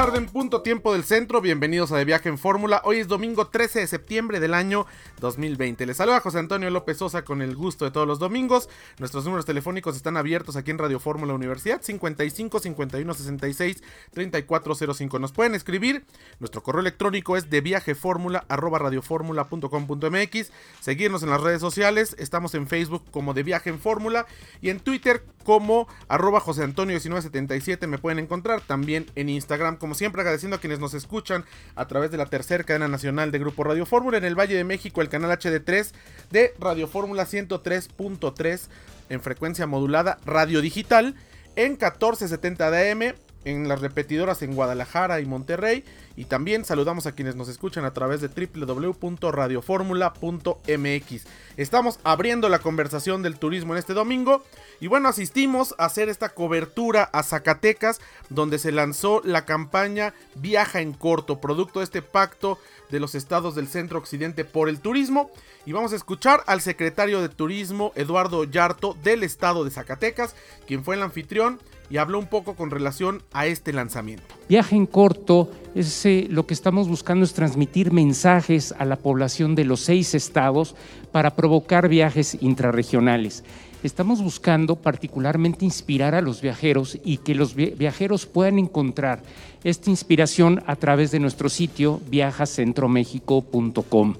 Tarde en punto tiempo del centro, bienvenidos a De Viaje en Fórmula. Hoy es domingo 13 de septiembre del año 2020. Les saluda José Antonio López Sosa con el gusto de todos los domingos. Nuestros números telefónicos están abiertos aquí en Radio Fórmula Universidad 55 51 66 3405. Nos pueden escribir. Nuestro correo electrónico es de radioformula.com.mx. Seguirnos en las redes sociales. Estamos en Facebook como De Viaje en Fórmula y en Twitter como arroba José Antonio 1977 me pueden encontrar. También en Instagram como siempre agradeciendo a quienes nos escuchan a través de la tercera cadena nacional de Grupo Radio Fórmula en el Valle de México, el canal HD3 de Radio Fórmula 103.3 en frecuencia modulada radio digital en 1470 de AM en las repetidoras en Guadalajara y Monterrey. Y también saludamos a quienes nos escuchan a través de www.radioformula.mx. Estamos abriendo la conversación del turismo en este domingo. Y bueno, asistimos a hacer esta cobertura a Zacatecas, donde se lanzó la campaña Viaja en Corto, producto de este pacto de los estados del centro occidente por el turismo. Y vamos a escuchar al secretario de Turismo, Eduardo Yarto, del estado de Zacatecas, quien fue el anfitrión y habló un poco con relación a este lanzamiento. Viaje en corto, es, lo que estamos buscando es transmitir mensajes a la población de los seis estados para provocar viajes intrarregionales. Estamos buscando particularmente inspirar a los viajeros y que los viajeros puedan encontrar esta inspiración a través de nuestro sitio viajacentromexico.com.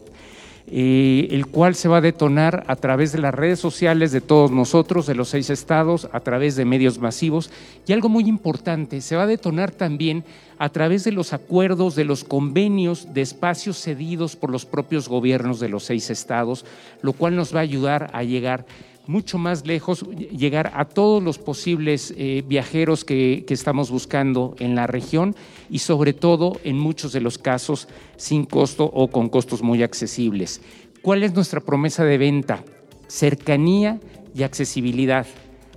Eh, el cual se va a detonar a través de las redes sociales de todos nosotros, de los seis estados, a través de medios masivos. Y algo muy importante, se va a detonar también a través de los acuerdos, de los convenios de espacios cedidos por los propios gobiernos de los seis estados, lo cual nos va a ayudar a llegar mucho más lejos, llegar a todos los posibles eh, viajeros que, que, estamos buscando en la región y sobre todo en muchos de los casos sin costo o con costos muy accesibles. ¿Cuál es nuestra promesa de venta? Cercanía y accesibilidad.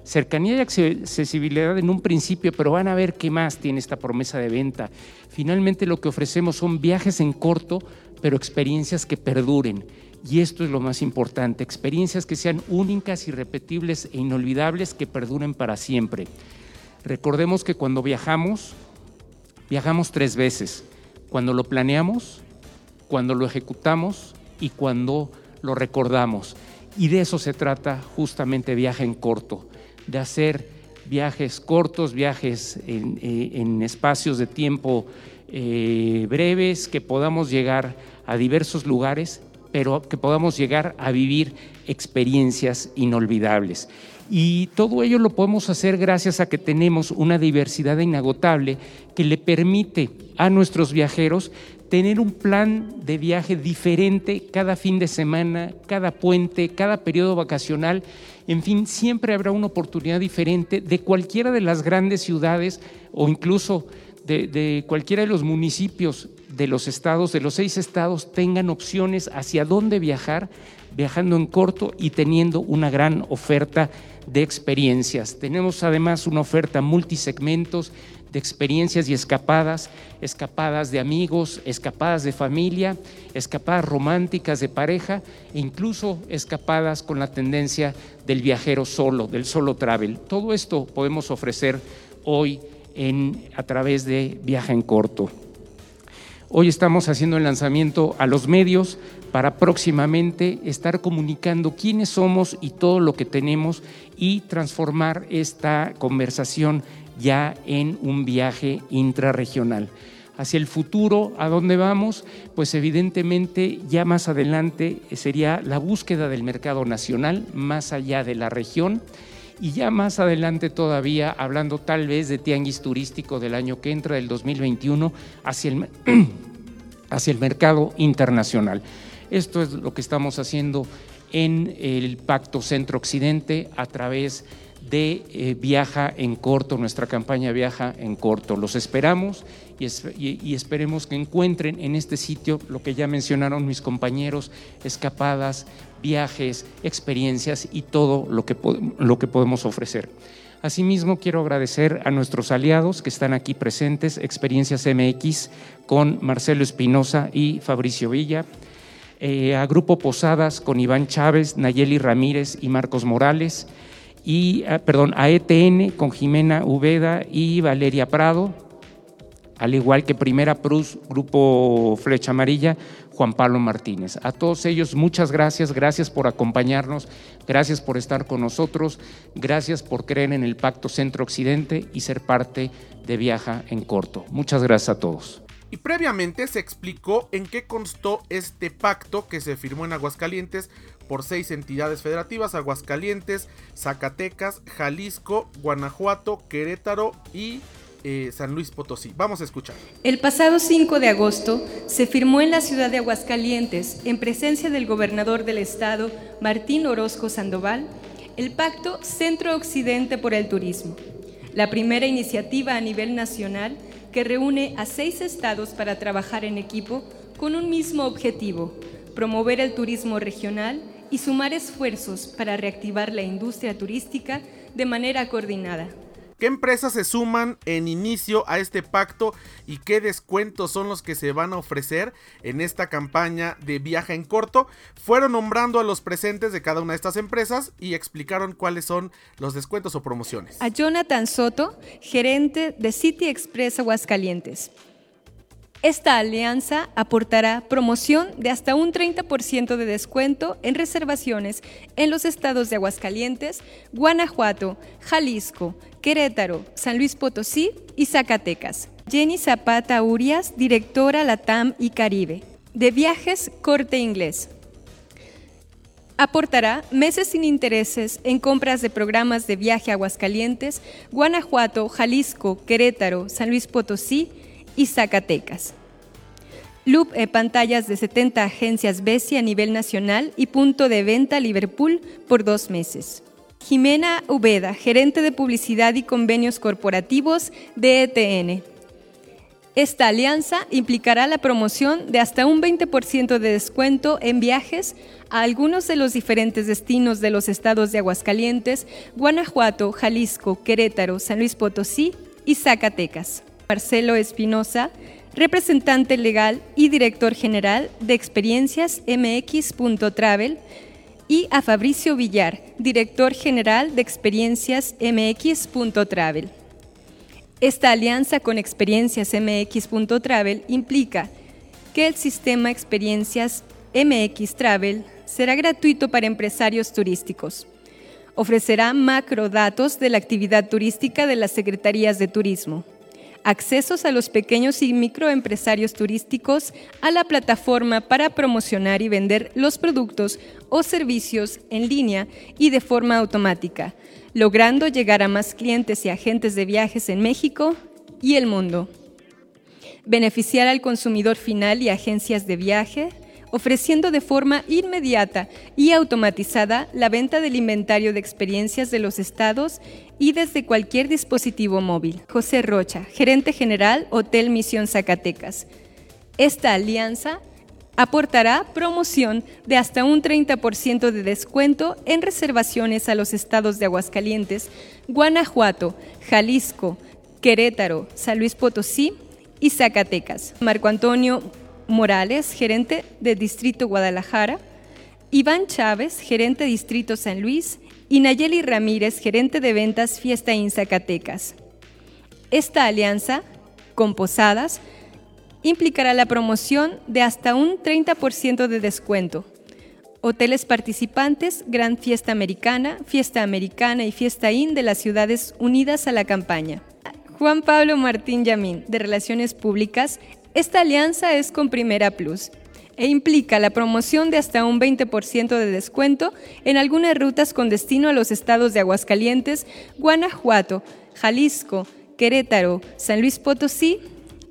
Cercanía y accesibilidad en un principio, pero van a ver qué más tiene esta promesa de venta. Finalmente lo que ofrecemos son viajes en corto, pero experiencias que perduren y esto es lo más importante, experiencias que sean únicas, irrepetibles e inolvidables que perduren para siempre. Recordemos que cuando viajamos, viajamos tres veces. Cuando lo planeamos, cuando lo ejecutamos y cuando lo recordamos. Y de eso se trata justamente viaje en corto, de hacer viajes cortos, viajes en, eh, espacios de tiempo eh, breves, que podamos llegar a diversos lugares pero que podamos llegar a vivir experiencias inolvidables. Y todo ello lo podemos hacer gracias a que tenemos una diversidad inagotable que le permite a nuestros viajeros tener un plan de viaje diferente cada fin de semana, cada puente, cada periodo vacacional. En fin, siempre habrá una oportunidad diferente de cualquiera de las grandes ciudades o incluso de, de cualquiera de los municipios de los estados, de los seis estados, tengan opciones hacia dónde viajar, viajando en corto y teniendo una gran oferta de experiencias. Tenemos además una oferta multisegmentos de experiencias y escapadas, escapadas de amigos, escapadas de familia, escapadas románticas de pareja e incluso escapadas con la tendencia del viajero solo, del solo travel. Todo esto podemos ofrecer hoy en, a través de Viaja en Corto. Hoy estamos haciendo el lanzamiento a los medios para próximamente estar comunicando quiénes somos y todo lo que tenemos y transformar esta conversación ya en un viaje intrarregional. Hacia el futuro, ¿a dónde vamos? Pues evidentemente ya más adelante sería la búsqueda del mercado nacional, más allá de la región y ya más adelante todavía, hablando tal vez de tianguis turístico del año que entra, del 2021, hacia el, hacia el mercado internacional. Esto es lo que estamos haciendo en el Pacto Centro-Occidente a través de eh, Viaja en Corto, nuestra campaña Viaja en Corto. Los esperamos y, esperemos que encuentren en este sitio lo que ya mencionaron mis compañeros, escapadas, viajes, experiencias y todo lo que, lo que podemos ofrecer. Asimismo, quiero agradecer a nuestros aliados que están aquí presentes, Experiencias MX, con Marcelo Espinosa y Fabricio Villa, eh, a Grupo Posadas con Iván Chávez, Nayeli Ramírez y Marcos Morales, y, ah, perdón, a ETN con Jimena Ubeda y Valeria Prado, al igual que Primera Prus, Grupo Flecha Amarilla, Juan Pablo Martínez. A todos ellos, muchas gracias, gracias por acompañarnos, gracias por estar con nosotros, gracias por creer en el Pacto Centro-Occidente y ser parte de Viaja en Corto. Muchas gracias a todos. Y previamente se explicó en qué constó este pacto que se firmó en Aguascalientes por seis entidades federativas, Aguascalientes, Zacatecas, Jalisco, Guanajuato, Querétaro y eh, San Luis Potosí. Vamos a escuchar. El pasado 5 de agosto se firmó en la ciudad de Aguascalientes, en presencia del gobernador del estado, Martín Orozco Sandoval, el Pacto Centro-Occidente por el Turismo, la primera iniciativa a nivel nacional que reúne a seis estados para trabajar en equipo con un mismo objetivo, promover el turismo regional y sumar esfuerzos para reactivar la industria turística de manera coordinada. ¿Qué empresas se suman en inicio a este pacto y qué descuentos son los que se van a ofrecer en esta campaña de viaje en corto? Fueron nombrando a los presentes de cada una de estas empresas y explicaron cuáles son los descuentos o promociones. A Jonathan Soto, gerente de City Express Aguascalientes. Esta alianza aportará promoción de hasta un 30% de descuento en reservaciones en los estados de Aguascalientes, Guanajuato, Jalisco, Querétaro, San Luis Potosí y Zacatecas. Jenny Zapata Urias, directora Latam y Caribe, de Viajes Corte Inglés. Aportará meses sin intereses en compras de programas de viaje a Aguascalientes, Guanajuato, Jalisco, Querétaro, San Luis Potosí y Zacatecas. Loop e pantallas de 70 agencias BESI a nivel nacional y punto de venta Liverpool por dos meses. Jimena Ubeda, gerente de publicidad y convenios corporativos de ETN. Esta alianza implicará la promoción de hasta un 20% de descuento en viajes a algunos de los diferentes destinos de los estados de Aguascalientes, Guanajuato, Jalisco, Querétaro, San Luis Potosí y Zacatecas. Marcelo Espinosa, representante legal y director general de Experiencias MX.travel, y a Fabricio Villar, director general de Experiencias MX.travel. Esta alianza con Experiencias MX.travel implica que el sistema Experiencias MX Travel será gratuito para empresarios turísticos. Ofrecerá macrodatos de la actividad turística de las Secretarías de Turismo accesos a los pequeños y microempresarios turísticos a la plataforma para promocionar y vender los productos o servicios en línea y de forma automática, logrando llegar a más clientes y agentes de viajes en México y el mundo. Beneficiar al consumidor final y agencias de viaje, ofreciendo de forma inmediata y automatizada la venta del inventario de experiencias de los estados y desde cualquier dispositivo móvil. José Rocha, gerente general Hotel Misión Zacatecas. Esta alianza aportará promoción de hasta un 30% de descuento en reservaciones a los estados de Aguascalientes, Guanajuato, Jalisco, Querétaro, San Luis Potosí y Zacatecas. Marco Antonio Morales, gerente de Distrito Guadalajara, Iván Chávez, gerente Distrito San Luis, y Nayeli Ramírez, gerente de ventas Fiesta In Zacatecas. Esta alianza, con Posadas, implicará la promoción de hasta un 30% de descuento. Hoteles participantes, Gran Fiesta Americana, Fiesta Americana y Fiesta IN de las ciudades unidas a la campaña. Juan Pablo Martín Yamín, de Relaciones Públicas, esta alianza es con Primera Plus e implica la promoción de hasta un 20% de descuento en algunas rutas con destino a los estados de Aguascalientes, Guanajuato, Jalisco, Querétaro, San Luis Potosí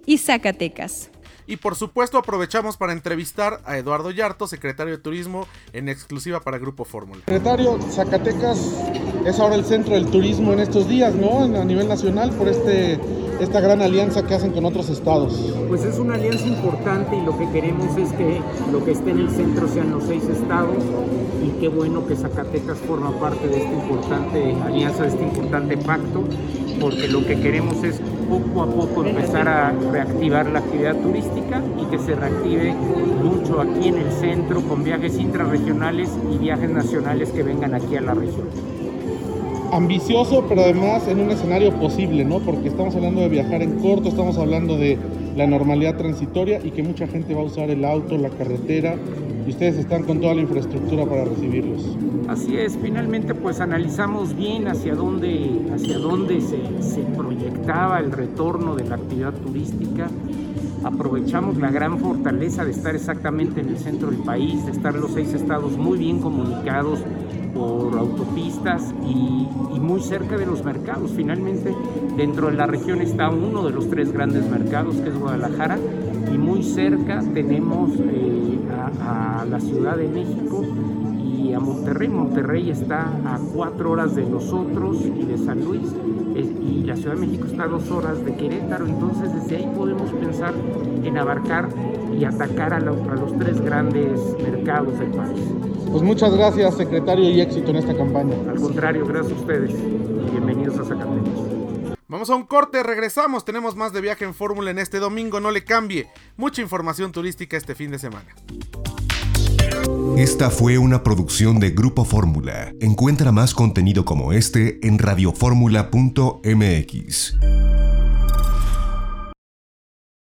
y Zacatecas. Y por supuesto aprovechamos para entrevistar a Eduardo Yarto, secretario de Turismo, en exclusiva para Grupo Fórmula. Secretario, Zacatecas es ahora el centro del turismo en estos días, ¿no? A nivel nacional por este esta gran alianza que hacen con otros estados? Pues es una alianza importante y lo que queremos es que lo que esté en el centro sean los seis estados y qué bueno que Zacatecas forma parte de esta importante alianza, de este importante pacto, porque lo que queremos es poco a poco empezar a reactivar la actividad turística y que se reactive mucho aquí en el centro con viajes intrarregionales y viajes nacionales que vengan aquí a la región ambicioso, pero además en un escenario posible, ¿no? Porque estamos hablando de viajar en corto, estamos hablando de la normalidad transitoria y que mucha gente va a usar el auto, la carretera, y ustedes están con toda la infraestructura para recibirlos. Así es, finalmente pues analizamos bien hacia dónde, hacia dónde se, se proyectaba el retorno de la actividad turística aprovechamos la gran fortaleza de estar exactamente en el centro del país, de estar los seis estados muy bien comunicados por autopistas y, muy cerca de los mercados. Finalmente, dentro de la región está uno de los tres grandes mercados, que es Guadalajara, y muy cerca tenemos eh, a, la Ciudad de México y a Monterrey. Monterrey está a cuatro horas de nosotros y de San Luis, y la Ciudad de México está a dos horas de Querétaro, entonces desde ahí podemos pensar en abarcar y atacar a, a los tres grandes mercados del país. Pues muchas gracias, secretario, y éxito en esta campaña. Al contrario, gracias a ustedes. Bienvenidos a Zacatecas. Vamos a un corte, regresamos. Tenemos más de viaje en Fórmula en este domingo, no le cambie. Mucha información turística este fin de semana. Esta fue una producción de Grupo Fórmula. Encuentra más contenido como este en radioformula.mx.